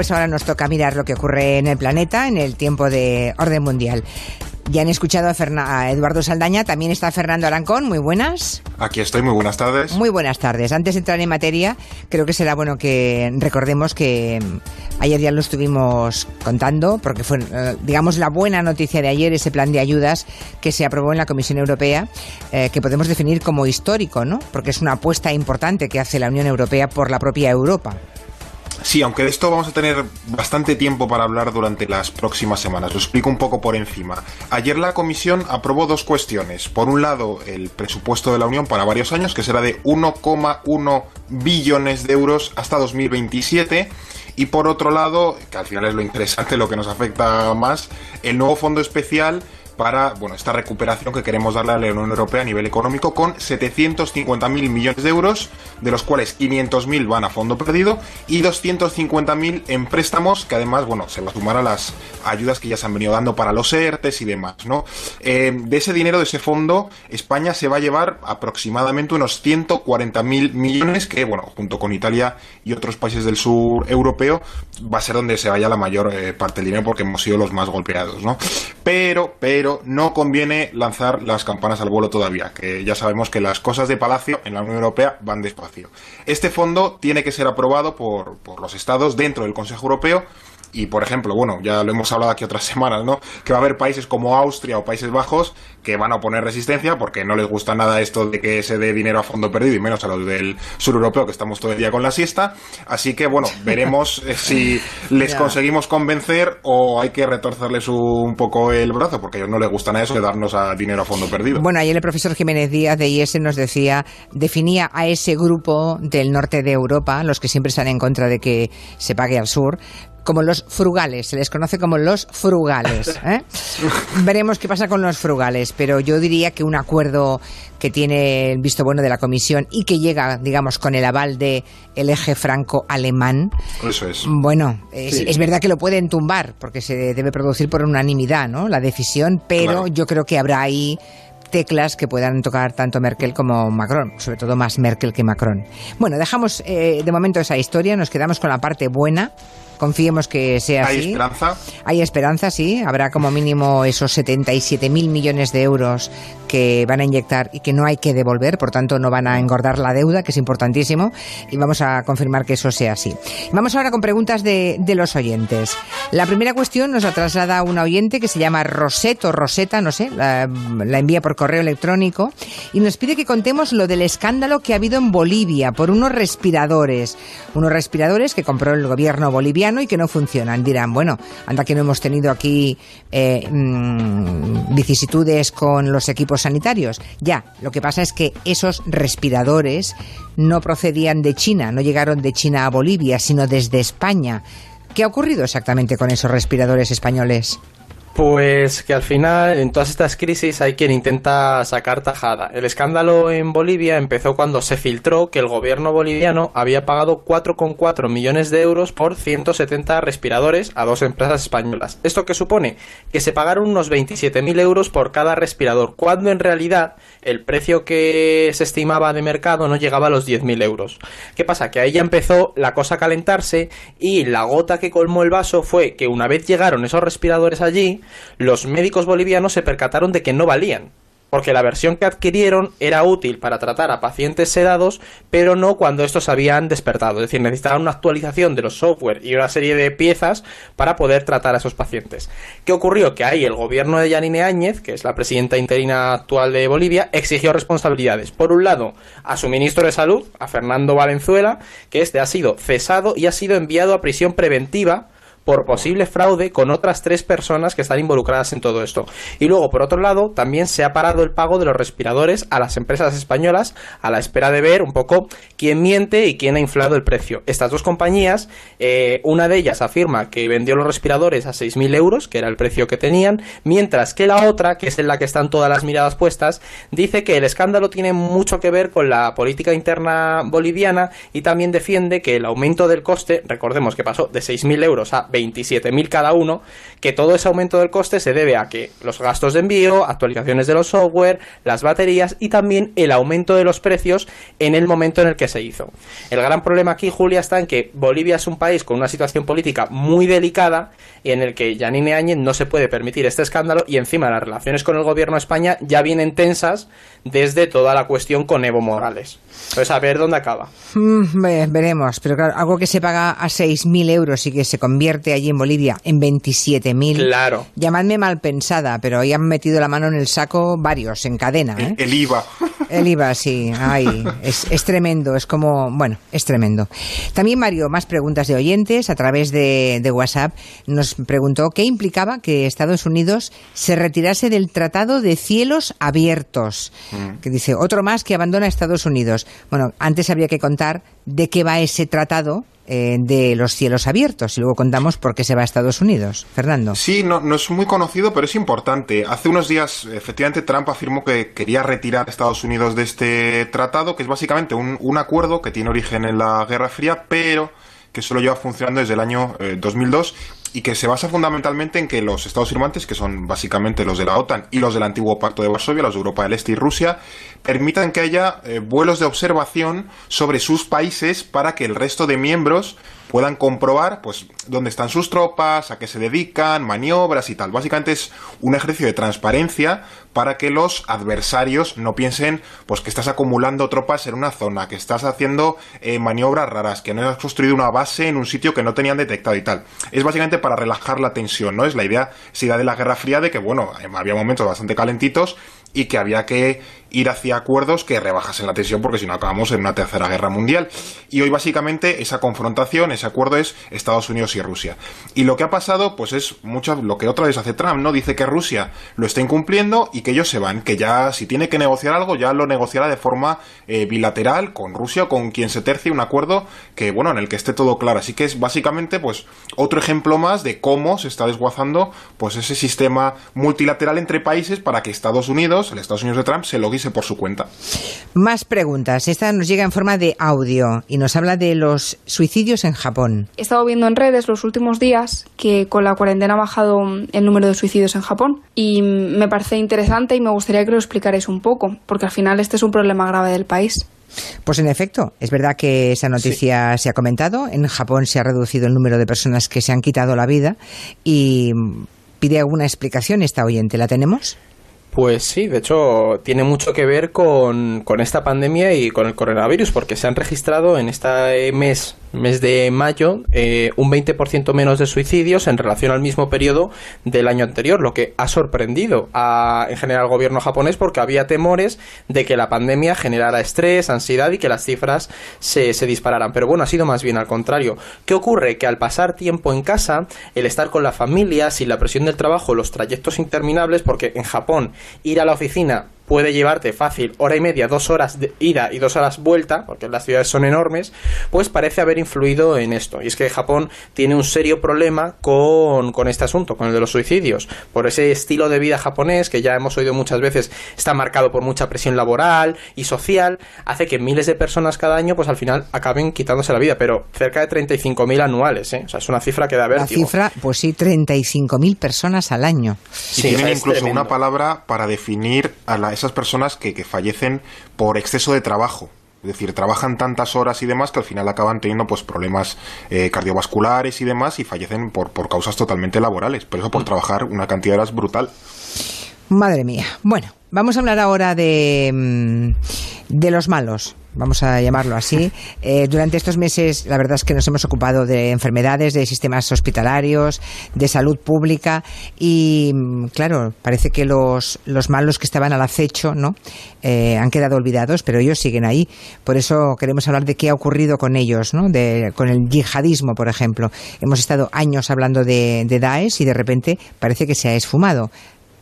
Pues ahora nos toca mirar lo que ocurre en el planeta en el tiempo de orden mundial. Ya han escuchado a, Eduardo Saldaña, también está Fernando Arancón, muy buenas. Aquí estoy, muy buenas tardes. Muy buenas tardes. Antes de entrar en materia, creo que será bueno que recordemos que mm, ayer ya lo estuvimos contando, porque fue, eh, digamos, la buena noticia de ayer, ese plan de ayudas que se aprobó en la Comisión Europea, eh, que podemos definir como histórico, ¿no? Porque es una apuesta importante que hace la Unión Europea por la propia Europa. Sí, aunque de esto vamos a tener bastante tiempo para hablar durante las próximas semanas. Lo explico un poco por encima. Ayer la Comisión aprobó dos cuestiones. Por un lado, el presupuesto de la Unión para varios años, que será de 1,1 billones de euros hasta 2027. Y por otro lado, que al final es lo interesante, lo que nos afecta más, el nuevo fondo especial para bueno, esta recuperación que queremos darle a la Unión Europea a nivel económico con 750.000 millones de euros, de los cuales 500.000 van a fondo perdido y 250.000 en préstamos, que además bueno, se va a sumar a las ayudas que ya se han venido dando para los ERTES y demás. ¿no? Eh, de ese dinero, de ese fondo, España se va a llevar aproximadamente unos 140.000 millones, que bueno, junto con Italia y otros países del sur europeo, va a ser donde se vaya la mayor eh, parte del dinero porque hemos sido los más golpeados. ¿no? Pero, pero no conviene lanzar las campanas al vuelo todavía, que ya sabemos que las cosas de Palacio en la Unión Europea van despacio. Este fondo tiene que ser aprobado por, por los Estados dentro del Consejo Europeo y por ejemplo, bueno, ya lo hemos hablado aquí otras semanas, ¿no? Que va a haber países como Austria o Países Bajos que van a oponer resistencia porque no les gusta nada esto de que se dé dinero a fondo perdido y menos a los del sur europeo que estamos todo el día con la siesta. Así que bueno, veremos eh, si les conseguimos convencer o hay que retorcerles un poco el brazo porque a ellos no les gusta nada eso de darnos a dinero a fondo perdido. Bueno, ayer el profesor Jiménez Díaz de IES nos decía, definía a ese grupo del norte de Europa, los que siempre están en contra de que se pague al sur, como los frugales, se les conoce como los frugales. ¿eh? Veremos qué pasa con los frugales, pero yo diría que un acuerdo que tiene el visto bueno de la Comisión y que llega, digamos, con el aval de el eje franco-alemán. Eso es. Bueno, es, verdad que lo pueden tumbar, porque se debe producir por unanimidad, ¿no? La decisión, pero yo creo que habrá ahí teclas que puedan tocar tanto Merkel como Macron, sobre todo más Merkel que Macron. Bueno, dejamos eh, de momento esa historia, nos quedamos con la parte buena Confiemos que sea así. ¿Hay esperanza? Hay esperanza, sí. Habrá como mínimo esos 77 mil millones de euros que van a inyectar y que no hay que devolver, por tanto no van a engordar la deuda, que es importantísimo, y vamos a confirmar que eso sea así. Vamos ahora con preguntas de, los oyentes. La primera cuestión nos la traslada una oyente que se llama Roseto, Roseta, no sé, la, la envía por correo electrónico, y nos pide que contemos lo del escándalo que ha habido en Bolivia por unos respiradores, unos respiradores que compró el gobierno boliviano y que no funcionan. Dirán, bueno, anda que no hemos tenido aquí eh, mm, vicisitudes con los equipos sanitarios. Ya, lo que pasa es que esos respiradores no procedían de China, no llegaron de China a Bolivia, sino desde España. ¿Qué ha ocurrido exactamente con esos respiradores españoles? Pues que al final en todas estas crisis hay quien intenta sacar tajada. El escándalo en Bolivia empezó cuando se filtró que el gobierno boliviano había pagado 4,4 millones de euros por 170 respiradores a dos empresas españolas. ¿Esto qué supone? Que se pagaron unos 27.000 euros por cada respirador, cuando en realidad el precio que se estimaba de mercado no llegaba a los 10.000 euros. ¿Qué pasa? Que ahí ya empezó la cosa a calentarse y la gota que colmó el vaso fue que una vez llegaron esos respiradores allí, los médicos bolivianos se percataron de que no valían porque la versión que adquirieron era útil para tratar a pacientes sedados, pero no cuando estos habían despertado. Es decir, necesitaban una actualización de los software y una serie de piezas para poder tratar a esos pacientes. ¿Qué ocurrió? Que ahí el gobierno de Yanine Áñez, que es la presidenta interina actual de Bolivia, exigió responsabilidades. Por un lado, a su ministro de Salud, a Fernando Valenzuela, que este ha sido cesado y ha sido enviado a prisión preventiva por posible fraude con otras tres personas que están involucradas en todo esto. Y luego, por otro lado, también se ha parado el pago de los respiradores a las empresas españolas a la espera de ver un poco quién miente y quién ha inflado el precio. Estas dos compañías, eh, una de ellas afirma que vendió los respiradores a 6.000 euros, que era el precio que tenían, mientras que la otra, que es en la que están todas las miradas puestas, dice que el escándalo tiene mucho que ver con la política interna boliviana y también defiende que el aumento del coste, recordemos que pasó de 6.000 euros a 27.000 cada uno, que todo ese aumento del coste se debe a que los gastos de envío, actualizaciones de los software, las baterías y también el aumento de los precios en el momento en el que se hizo. El gran problema aquí, Julia, está en que Bolivia es un país con una situación política muy delicada y en el que Yanine Áñez no se puede permitir este escándalo y encima las relaciones con el gobierno de España ya vienen tensas desde toda la cuestión con Evo Morales. Entonces, a ver dónde acaba. Mm, veremos, pero claro, algo que se paga a 6.000 euros y que se convierte allí en Bolivia en 27.000. Claro. Llamadme mal pensada, pero hoy han metido la mano en el saco varios, en cadena. ¿eh? El IVA. El IVA, sí. Ay, es, es, tremendo, es como, bueno, es tremendo. También, Mario, más preguntas de oyentes a través de, de WhatsApp. Nos preguntó qué implicaba que Estados Unidos se retirase del Tratado de Cielos Abiertos. Mm. Que dice, otro más que abandona Estados Unidos. Bueno, antes habría que contar de qué va ese tratado eh, de los cielos abiertos y luego contamos por qué se va a Estados Unidos. Fernando. Sí, no, no es muy conocido, pero es importante. Hace unos días, efectivamente, Trump afirmó que quería retirar a Estados Unidos de este tratado, que es básicamente un, un acuerdo que tiene origen en la Guerra Fría, pero que solo lleva funcionando desde el año 2002 eh, y que se basa fundamentalmente en que los estados firmantes, que son básicamente los de la OTAN y los del antiguo Pacto de Varsovia, los de Europa del Este y Rusia, permitan que haya eh, vuelos de observación sobre sus países para que el resto de miembros puedan comprobar pues dónde están sus tropas, a qué se dedican, maniobras y tal. Básicamente es un ejercicio de transparencia para que los adversarios no piensen pues que estás acumulando tropas en una zona, que estás haciendo eh, maniobras raras, que no has construido una base en un sitio que no tenían detectado y tal. Es básicamente para relajar la tensión, ¿no? Es la idea, si de la Guerra Fría de que, bueno, había momentos bastante calentitos y que había que ir hacia acuerdos que rebajasen la tensión porque si no acabamos en una tercera guerra mundial. Y hoy básicamente esa confrontación, ese acuerdo es Estados Unidos y Rusia. Y lo que ha pasado pues es mucho lo que otra vez hace Trump, ¿no? Dice que Rusia lo está incumpliendo y que ellos se van, que ya si tiene que negociar algo ya lo negociará de forma eh, bilateral con Rusia o con quien se tercie un acuerdo que bueno, en el que esté todo claro. Así que es básicamente pues otro ejemplo más de cómo se está desguazando pues ese sistema multilateral entre países para que Estados Unidos, el Estados Unidos de Trump se lo por su cuenta. Más preguntas. Esta nos llega en forma de audio y nos habla de los suicidios en Japón. He estado viendo en redes los últimos días que con la cuarentena ha bajado el número de suicidios en Japón y me parece interesante y me gustaría que lo explicarais un poco, porque al final este es un problema grave del país. Pues en efecto, es verdad que esa noticia se ha comentado. En Japón se ha reducido el número de personas que se han quitado la vida y pide alguna explicación esta oyente. ¿La tenemos? Pues sí, de hecho tiene mucho que ver con, con, esta pandemia y con el coronavirus, porque se han registrado en este mes mes de mayo, eh, un 20% menos de suicidios en relación al mismo periodo del año anterior, lo que ha sorprendido a, en general al gobierno japonés porque había temores de que la pandemia generara estrés, ansiedad y que las cifras se, se dispararan. Pero bueno, ha sido más bien al contrario. ¿Qué ocurre? Que al pasar tiempo en casa, el estar con la familia, sin la presión del trabajo, los trayectos interminables, porque en Japón ir a la oficina puede llevarte fácil hora y media, dos horas de ida y dos horas vuelta, porque las ciudades son enormes, pues parece haber influido en esto. Y es que Japón tiene un serio problema con, con este asunto, con el de los suicidios, por ese estilo de vida japonés que ya hemos oído muchas veces está marcado por mucha presión laboral y social, hace que miles de personas cada año pues al final acaben quitándose la vida, pero cerca de 35.000 anuales, ¿eh? o sea, es una cifra que da vértigo. La cifra, pues sí, 35.000 personas al año. Sí, tienen incluso una palabra para definir a la esas personas que, que fallecen por exceso de trabajo. Es decir, trabajan tantas horas y demás que al final acaban teniendo pues problemas eh, cardiovasculares y demás y fallecen por, por causas totalmente laborales. Por eso por mm. trabajar una cantidad de horas brutal. Madre mía. Bueno, vamos a hablar ahora de, mm, de los malos vamos a llamarlo así. Eh, durante estos meses, la verdad es que nos hemos ocupado de enfermedades, de sistemas hospitalarios, de salud pública y, mm, claro, parece que los, los malos que estaban al acecho no eh, han quedado olvidados, pero ellos siguen ahí. Por eso queremos hablar de qué ha ocurrido con ellos, ¿no? De, con el yihadismo, por ejemplo. Hemos estado años hablando de, de Daesh y de repente parece que se ha esfumado.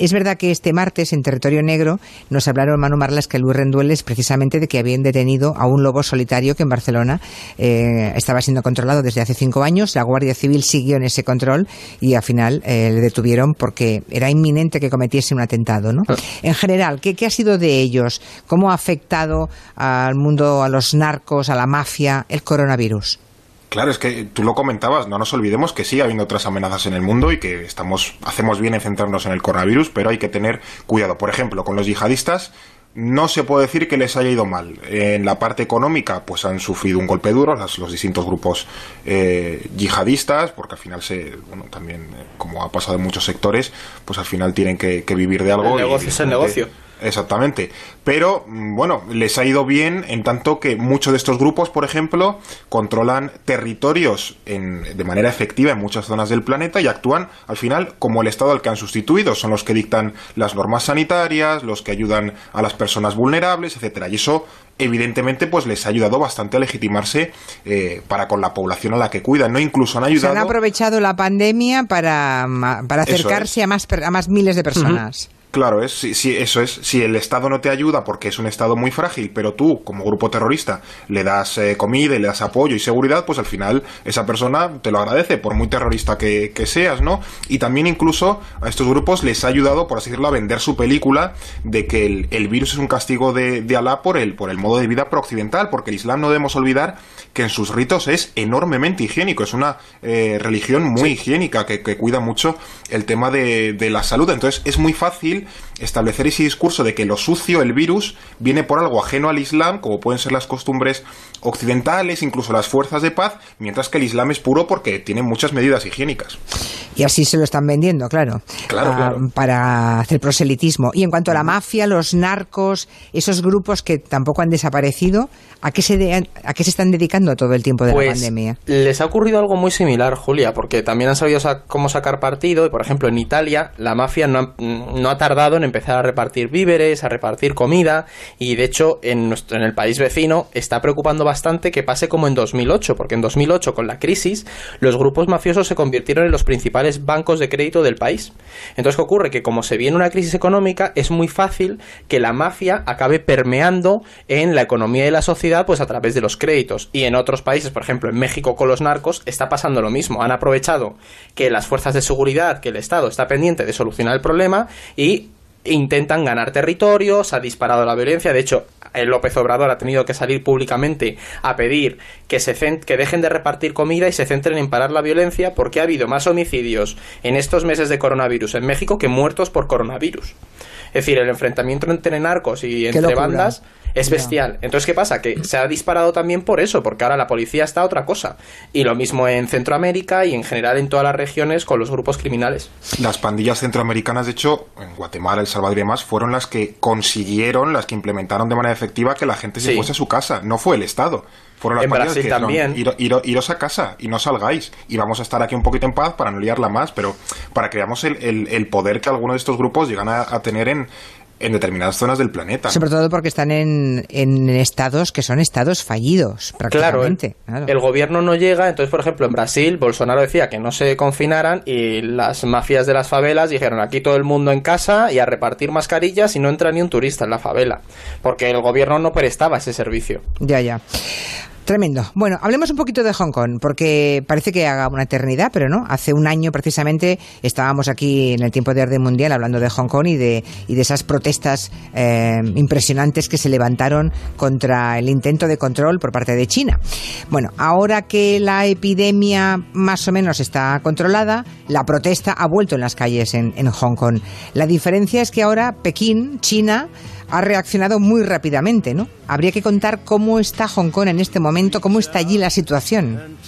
Es verdad que este martes en Territorio Negro nos hablaron Manu Marlas que Luis Rendueles precisamente de que habían detenido a un lobo solitario que en Barcelona eh, estaba siendo controlado desde hace cinco años. La Guardia Civil siguió en ese control y al final eh, le detuvieron porque era inminente que cometiese un atentado. ¿no? Ah. En general, ¿qué, ¿qué ha sido de ellos? ¿Cómo ha afectado al mundo, a los narcos, a la mafia, el coronavirus? Claro, es que tú lo comentabas, no nos olvidemos que sigue habiendo otras amenazas en el mundo y que estamos, hacemos bien en centrarnos en el coronavirus, pero hay que tener cuidado. Por ejemplo, con los yihadistas, no se puede decir que les haya ido mal. En la parte económica, pues han sufrido un golpe duro los, los distintos grupos eh, yihadistas, porque al final se, bueno, también, eh, como ha pasado en muchos sectores, pues al final tienen que, que vivir de algo. El negocio es el negocio. Exactamente. Pero, mm, bueno, les ha ido bien en tanto que muchos de estos grupos, por ejemplo, controlan territorios en, de manera efectiva en muchas zonas del planeta y actúan, al final, como el Estado al que han sustituido. Son los que dictan las normas sanitarias, los que ayudan a las personas vulnerables, etcétera. Y eso, evidentemente, pues les ha ayudado bastante a legitimarse eh, para con la población a la que cuidan. No incluso han ayudado. Se han aprovechado la pandemia para, para acercarse a, más, a más miles de personas. Uh -huh. Claro, es, si, si, eso es. Si el Estado no te ayuda porque es un Estado muy frágil, pero tú, como grupo terrorista, le das eh, comida y le das apoyo y seguridad, pues al final esa persona te lo agradece, por muy terrorista que, que, seas, ¿no? Y también incluso a estos grupos les ha ayudado, por así decirlo, a vender su película de que el, el virus es un castigo de, de, Alá por el, por el modo de vida prooccidental, porque el Islam no debemos olvidar que en sus ritos es enormemente higiénico, es una eh, religión muy sí. higiénica que, que, cuida mucho el tema de, de la salud. Entonces es muy fácil establecer ese discurso de que lo sucio, el virus, viene por algo ajeno al Islam, como pueden ser las costumbres occidentales, incluso las fuerzas de paz, mientras que el Islam es puro porque tiene muchas medidas higiénicas. Y así se lo están vendiendo, claro, claro, claro. para hacer proselitismo. Y en cuanto a la mafia, los narcos, esos grupos que tampoco han desaparecido, ¿a qué se, de, a qué se están dedicando todo el tiempo de pues, la pandemia? Les ha ocurrido algo muy similar, Julia, porque también han sabido sa cómo sacar partido. Y, por ejemplo, en Italia, la mafia no ha, no ha tardado en empezar a repartir víveres, a repartir comida. Y, de hecho, en, nuestro, en el país vecino está preocupando bastante que pase como en 2008, porque en 2008, con la crisis, los grupos mafiosos se convirtieron en los principales bancos de crédito del país. Entonces, ¿qué ocurre? Que como se viene una crisis económica, es muy fácil que la mafia acabe permeando en la economía de la sociedad pues a través de los créditos. Y en otros países, por ejemplo, en México con los narcos, está pasando lo mismo. Han aprovechado que las fuerzas de seguridad, que el Estado está pendiente de solucionar el problema y intentan ganar territorios, ha disparado la violencia. De hecho, el López Obrador ha tenido que salir públicamente a pedir que, se que dejen de repartir comida y se centren en parar la violencia porque ha habido más homicidios en estos meses de coronavirus en México que muertos por coronavirus. Es decir, el enfrentamiento entre narcos y entre bandas es bestial. Entonces, ¿qué pasa? Que se ha disparado también por eso, porque ahora la policía está a otra cosa. Y lo mismo en Centroamérica y en general en todas las regiones con los grupos criminales. Las pandillas centroamericanas, de hecho, en Guatemala, El Salvador y demás, fueron las que consiguieron, las que implementaron de manera efectiva que la gente se sí. fuese a su casa. No fue el Estado. Fueron las en Brasil que también. Ir, ir, iros a casa y no salgáis. Y vamos a estar aquí un poquito en paz para no liarla más, pero para que veamos el, el, el poder que algunos de estos grupos llegan a, a tener en, en determinadas zonas del planeta. Sobre todo porque están en, en estados que son estados fallidos, prácticamente. Claro, el, el, gobierno no llega, entonces, por ejemplo, en Brasil, Bolsonaro decía que no se confinaran y las mafias de las favelas dijeron aquí todo el mundo en casa y a repartir mascarillas y no entra ni un turista en la favela, porque el gobierno no prestaba ese servicio. Ya, ya. Tremendo. Bueno, hablemos un poquito de Hong Kong, porque parece que haga una eternidad, pero no. Hace un año precisamente estábamos aquí en el tiempo de orden mundial hablando de Hong Kong y de, y de esas protestas eh, impresionantes que se levantaron contra el intento de control por parte de China. Bueno, ahora que la epidemia más o menos está controlada, la protesta ha vuelto en las calles en, en Hong Kong. La diferencia es que ahora Pekín, China, ha reaccionado muy rápidamente, ¿no? Habría que contar cómo está Hong Kong en este momento, cómo está allí la situación.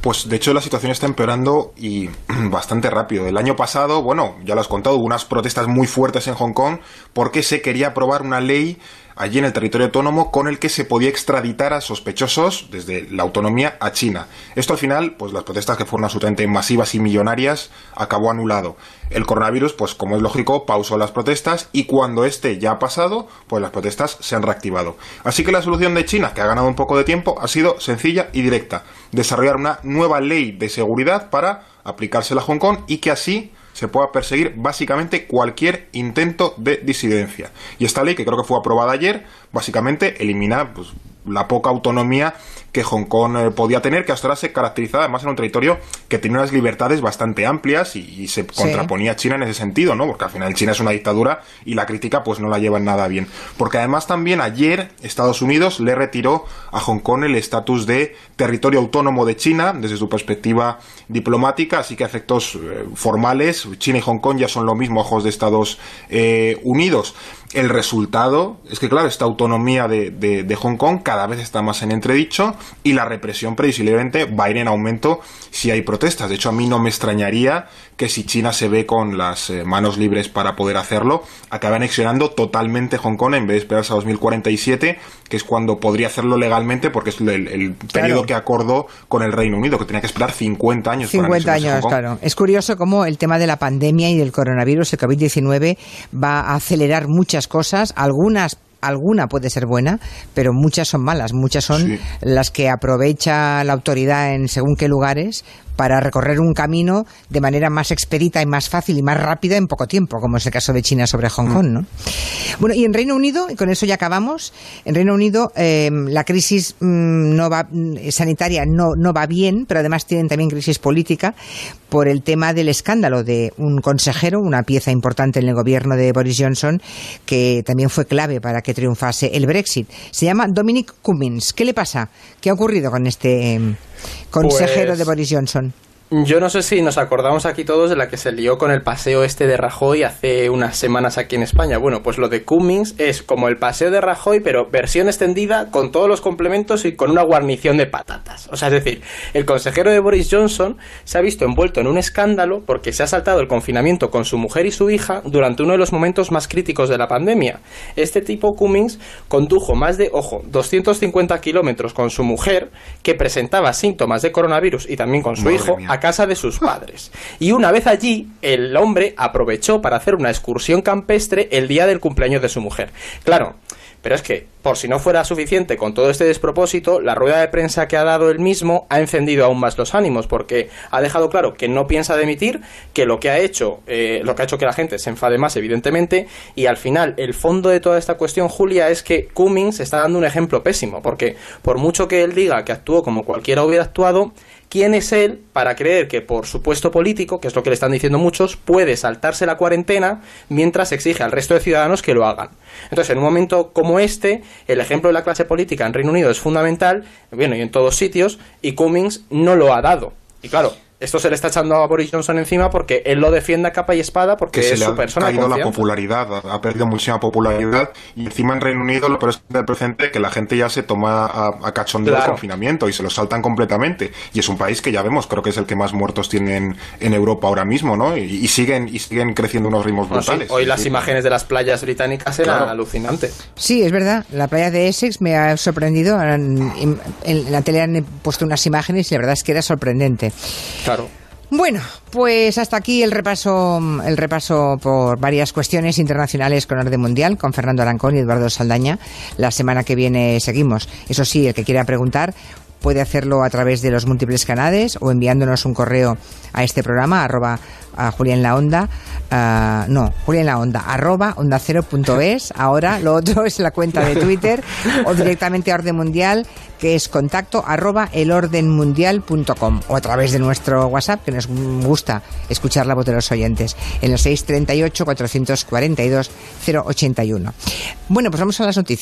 Pues de hecho la situación está empeorando y bastante rápido. El año pasado, bueno, ya lo has contado, hubo unas protestas muy fuertes en Hong Kong porque se quería aprobar una ley allí en el territorio autónomo con el que se podía extraditar a sospechosos desde la autonomía a China. Esto al final, pues las protestas que fueron absolutamente masivas y millonarias, acabó anulado. El coronavirus, pues como es lógico, pausó las protestas y cuando este ya ha pasado, pues las protestas se han reactivado. Así que la solución de China, que ha ganado un poco de tiempo, ha sido sencilla y directa. Desarrollar una nueva ley de seguridad para aplicársela a Hong Kong y que así se pueda perseguir básicamente cualquier intento de disidencia. Y esta ley, que creo que fue aprobada ayer, básicamente elimina pues, la poca autonomía que Hong Kong eh, podía tener, que hasta ahora se caracterizaba además en un territorio que tenía unas libertades bastante amplias y, se contraponía a China en ese sentido, ¿no? Porque al final China es una dictadura y la crítica pues no la llevan nada bien. Porque además también ayer Estados Unidos le retiró a Hong Kong el estatus de territorio autónomo de China desde su perspectiva diplomática, así que efectos eh, formales China y Hong Kong ya son lo mismo ojos de Estados eh, Unidos. El resultado es que, claro, esta autonomía de, de, Hong Kong cada vez está más en entredicho y la represión previsiblemente va a ir en aumento si hay protestas. De hecho, a mí no me extrañaría que si China se ve con las eh, manos libres para poder hacerlo, acabe anexionando totalmente Hong Kong en vez de esperarse a 2047, que es cuando podría hacerlo legalmente porque es el, periodo que acordó con el Reino Unido, que tenía que esperar 50 años. 50 años, claro. Es curioso cómo el tema de la pandemia y del coronavirus, el COVID-19, va a acelerar muchas cosas, algunas alguna puede ser buena, pero muchas son malas. Muchas son las que aprovecha la autoridad en según qué lugares para recorrer un camino de manera más expedita y más fácil y más rápida en poco tiempo, como es el caso de China sobre Hong Kong. ¿no? Bueno, y en Reino Unido, y con eso ya acabamos, en Reino Unido em, la crisis mm, no va, mm, sanitaria no, no va bien, pero además tienen también crisis política por el tema del escándalo de un consejero, una pieza importante en el gobierno de Boris Johnson, que también fue clave para que triunfase el Brexit. Se llama Dominic Cummings. ¿Qué le pasa? ¿Qué ha ocurrido con este em, consejero de pues Boris Johnson? Yo no sé si nos acordamos aquí todos de la que se lió con el paseo este de Rajoy hace unas semanas aquí en España. Bueno, pues lo de Cummings es como el paseo de Rajoy, pero versión extendida con todos los complementos y con una guarnición de patatas. O sea, es decir, el consejero de Boris Johnson se ha visto envuelto en un escándalo porque se ha saltado el confinamiento con su mujer y su hija durante uno de los momentos más críticos de la pandemia. Este tipo Cummings condujo más de, ojo, 250 kilómetros con su mujer que presentaba síntomas de coronavirus y también con su hijo casa de sus padres. Y una vez allí, el hombre aprovechó para hacer una excursión campestre el día del cumpleaños de su mujer. Claro, pero es que, por si no fuera suficiente con todo este despropósito, la rueda de prensa que ha dado él mismo ha encendido aún más los ánimos, porque ha dejado claro que no piensa demitir, que lo que ha hecho, eh, lo que ha hecho que la gente se enfade más, evidentemente, y al final, el fondo de toda esta cuestión, Julia, es que Cummings está dando un ejemplo pésimo, porque por mucho que él diga que actuó como cualquiera hubiera actuado, ¿Quién es él para creer que por su puesto político, que es lo que le están diciendo muchos, puede saltarse la cuarentena mientras exige al resto de ciudadanos que lo hagan? Entonces, en un momento como este, el ejemplo de la clase política en Reino Unido es fundamental, bueno, y en todos sitios, y Cummings no lo ha dado. Y claro, esto se le está echando a Boris Johnson encima porque él lo defiende a capa y espada porque es su persona. Ha caído la popularidad, ha perdido muchísima popularidad y encima en Reino Unido lo peor es el presente que la gente ya se toma a, cachondeo el confinamiento y se lo saltan completamente. Y es un país que ya vemos, creo que es el que más muertos tienen en Europa ahora mismo, ¿no? Y, siguen y siguen creciendo unos ritmos brutales. Hoy las imágenes de las playas británicas eran alucinantes. Sí, es verdad. La playa de Essex me ha sorprendido. En, en la tele han puesto unas imágenes y la verdad es que era sorprendente. Claro. Bueno, pues hasta aquí el repaso, el repaso por varias cuestiones internacionales con orden mundial con Fernando Arancón y Eduardo Saldaña. La semana que viene seguimos. Eso sí, el que quiera preguntar puede hacerlo a través de los múltiples canales o enviándonos un correo a este programa, arroba a Julián La Onda, uh, no, Julián La Onda, arroba onda cero punto es. Ahora lo otro es la cuenta de Twitter o directamente a Orden Mundial, que es contacto arroba elordenmundial.com o a través de nuestro WhatsApp, que nos gusta escuchar la voz de los oyentes, en el 638 442 081. Bueno, pues vamos a las noticias.